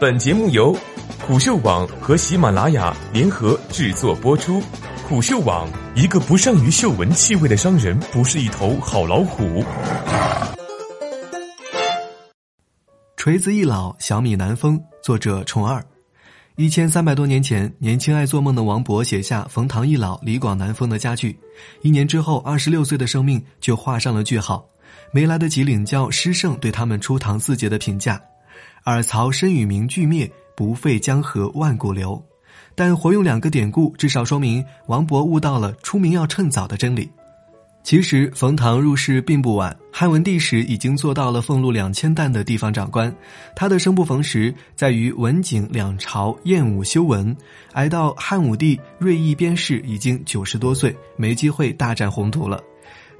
本节目由虎嗅网和喜马拉雅联合制作播出。虎嗅网：一个不善于嗅闻气味的商人，不是一头好老虎。锤子易老，小米难封。作者：虫二。一千三百多年前，年轻爱做梦的王勃写下“冯唐易老，李广难封”的佳句。一年之后，二十六岁的生命就画上了句号。没来得及领教诗圣对他们初唐四杰的评价。尔曹身与名俱灭，不废江河万古流。但活用两个典故，至少说明王勃悟到了出名要趁早的真理。其实冯唐入仕并不晚，汉文帝时已经做到了俸禄两千担的地方长官。他的生不逢时，在于文景两朝厌恶修文，挨到汉武帝锐意边事，已经九十多岁，没机会大展宏图了。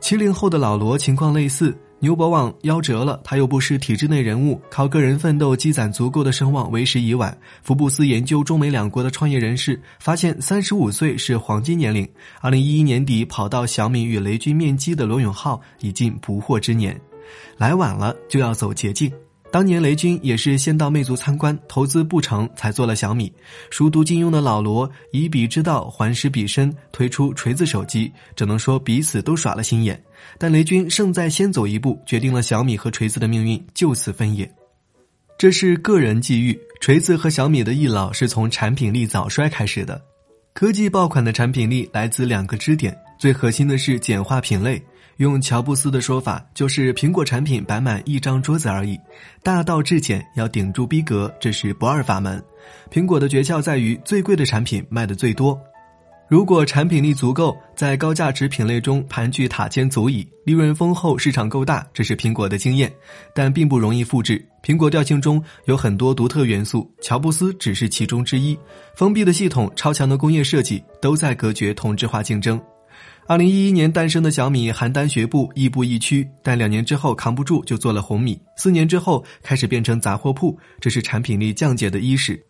七零后的老罗情况类似。牛博望夭折了，他又不是体制内人物，靠个人奋斗积攒足够的声望为时已晚。福布斯研究中美两国的创业人士，发现三十五岁是黄金年龄。二零一一年底跑到小米与雷军面基的罗永浩已近不惑之年，来晚了就要走捷径。当年雷军也是先到魅族参观，投资不成才做了小米。熟读金庸的老罗以彼之道还施彼身，推出锤子手机，只能说彼此都耍了心眼。但雷军胜在先走一步，决定了小米和锤子的命运就此分野。这是个人际遇。锤子和小米的易老是从产品力早衰开始的。科技爆款的产品力来自两个支点，最核心的是简化品类。用乔布斯的说法，就是苹果产品摆满一张桌子而已。大道至简，要顶住逼格，这是不二法门。苹果的诀窍在于最贵的产品卖的最多。如果产品力足够，在高价值品类中盘踞塔尖足矣，利润丰厚，市场够大，这是苹果的经验，但并不容易复制。苹果调性中有很多独特元素，乔布斯只是其中之一。封闭的系统、超强的工业设计，都在隔绝同质化竞争。二零一一年诞生的小米邯郸学步，亦步亦趋，但两年之后扛不住，就做了红米。四年之后开始变成杂货铺，这是产品力降解的伊始。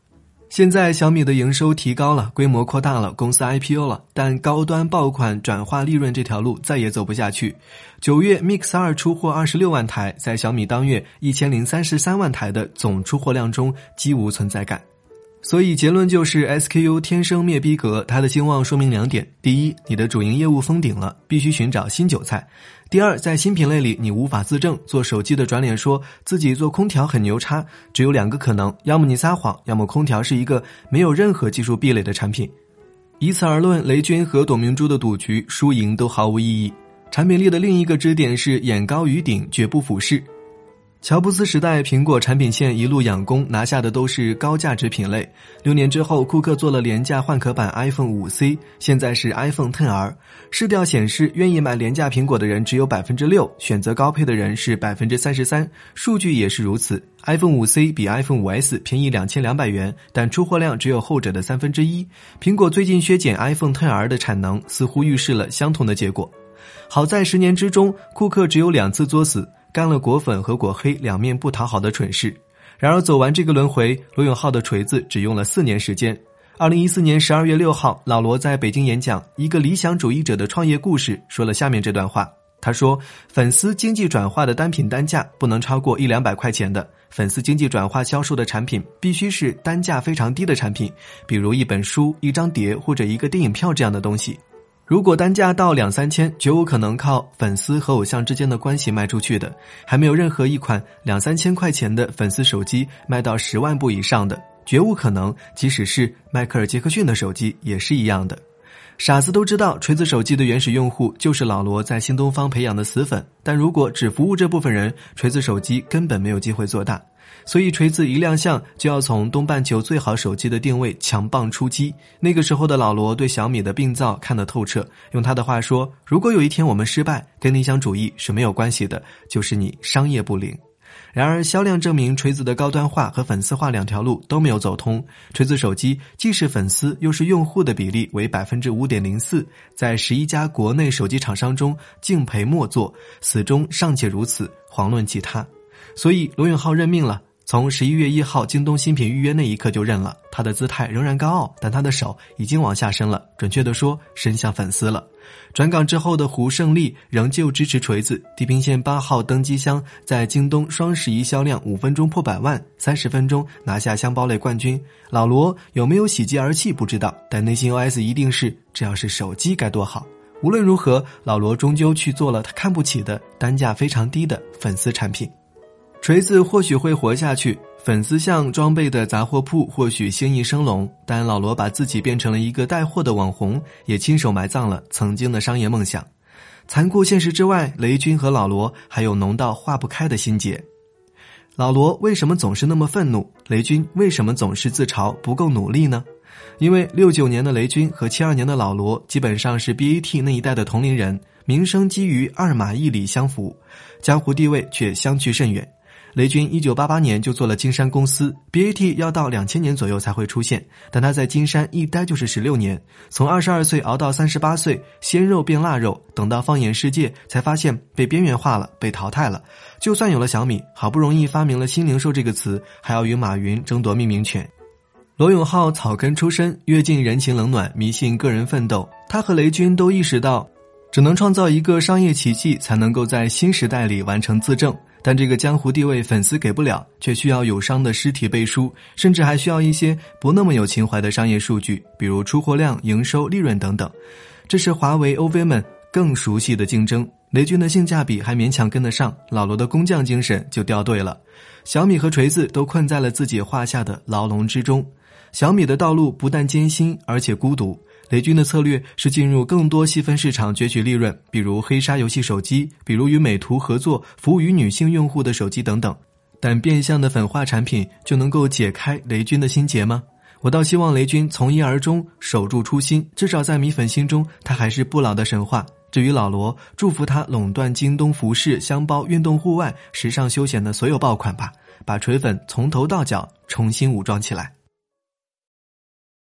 现在小米的营收提高了，规模扩大了，公司 IPO 了，但高端爆款转化利润这条路再也走不下去。九月 Mix 二出货二十六万台，在小米当月一千零三十三万台的总出货量中，几无存在感。所以结论就是 SKU 天生灭逼格，它的兴旺说明两点：第一，你的主营业务封顶了，必须寻找新韭菜；第二，在新品类里你无法自证，做手机的转脸说自己做空调很牛叉，只有两个可能：要么你撒谎，要么空调是一个没有任何技术壁垒的产品。以此而论，雷军和董明珠的赌局输赢都毫无意义。产品力的另一个支点是眼高于顶，绝不俯视。乔布斯时代，苹果产品线一路养功，拿下的都是高价值品类。六年之后，库克做了廉价换壳版 iPhone 五 C，现在是 iPhone 10R。市调显示，愿意买廉价苹果的人只有百分之六，选择高配的人是百分之三十三。数据也是如此，iPhone 五 C 比 iPhone 五 S 便宜两千两百元，但出货量只有后者的三分之一。苹果最近削减 iPhone 10R 的产能，似乎预示了相同的结果。好在十年之中，库克只有两次作死。干了果粉和果黑两面不讨好的蠢事，然而走完这个轮回，罗永浩的锤子只用了四年时间。二零一四年十二月六号，老罗在北京演讲《一个理想主义者的创业故事》，说了下面这段话。他说：“粉丝经济转化的单品单价不能超过一两百块钱的，粉丝经济转化销售的产品必须是单价非常低的产品，比如一本书、一张碟或者一个电影票这样的东西。”如果单价到两三千，绝无可能靠粉丝和偶像之间的关系卖出去的。还没有任何一款两三千块钱的粉丝手机卖到十万部以上的，绝无可能。即使是迈克尔·杰克逊的手机也是一样的。傻子都知道，锤子手机的原始用户就是老罗在新东方培养的死粉。但如果只服务这部分人，锤子手机根本没有机会做大。所以锤子一亮相，就要从东半球最好手机的定位强棒出击。那个时候的老罗对小米的病灶看得透彻。用他的话说：“如果有一天我们失败，跟理想主义是没有关系的，就是你商业不灵。”然而销量证明，锤子的高端化和粉丝化两条路都没有走通。锤子手机既是粉丝又是用户的比例为百分之五点零四，在十一家国内手机厂商中敬陪末座，始终尚且如此，遑论其他。所以罗永浩任命了。从十一月一号京东新品预约那一刻就认了，他的姿态仍然高傲，但他的手已经往下伸了，准确的说，伸向粉丝了。转岗之后的胡胜利仍旧支持锤子。地平线八号登机箱在京东双十一销量五分钟破百万，三十分钟拿下箱包类冠军。老罗有没有喜极而泣不知道，但内心 OS 一定是：这要是手机该多好。无论如何，老罗终究去做了他看不起的单价非常低的粉丝产品。锤子或许会活下去，粉丝像装备的杂货铺或许生意生龙，但老罗把自己变成了一个带货的网红，也亲手埋葬了曾经的商业梦想。残酷现实之外，雷军和老罗还有浓到化不开的心结。老罗为什么总是那么愤怒？雷军为什么总是自嘲不够努力呢？因为六九年的雷军和七二年的老罗基本上是 BAT 那一代的同龄人，名声基于二马一里相符，江湖地位却相去甚远。雷军一九八八年就做了金山公司，BAT 要到两千年左右才会出现，但他在金山一待就是十六年，从二十二岁熬到三十八岁，鲜肉变腊肉，等到放眼世界，才发现被边缘化了，被淘汰了。就算有了小米，好不容易发明了“新零售”这个词，还要与马云争夺命名权。罗永浩草根出身，阅尽人情冷暖，迷信个人奋斗。他和雷军都意识到，只能创造一个商业奇迹，才能够在新时代里完成自证。但这个江湖地位粉丝给不了，却需要友商的尸体背书，甚至还需要一些不那么有情怀的商业数据，比如出货量、营收、利润等等。这是华为、OV 们更熟悉的竞争。雷军的性价比还勉强跟得上，老罗的工匠精神就掉队了。小米和锤子都困在了自己画下的牢笼之中。小米的道路不但艰辛，而且孤独。雷军的策略是进入更多细分市场攫取利润，比如黑鲨游戏手机，比如与美图合作服务于女性用户的手机等等。但变相的粉化产品就能够解开雷军的心结吗？我倒希望雷军从一而终，守住初心，至少在米粉心中，他还是不老的神话。至于老罗，祝福他垄断京东服饰、箱包、运动户外、时尚休闲的所有爆款吧，把锤粉从头到脚重新武装起来。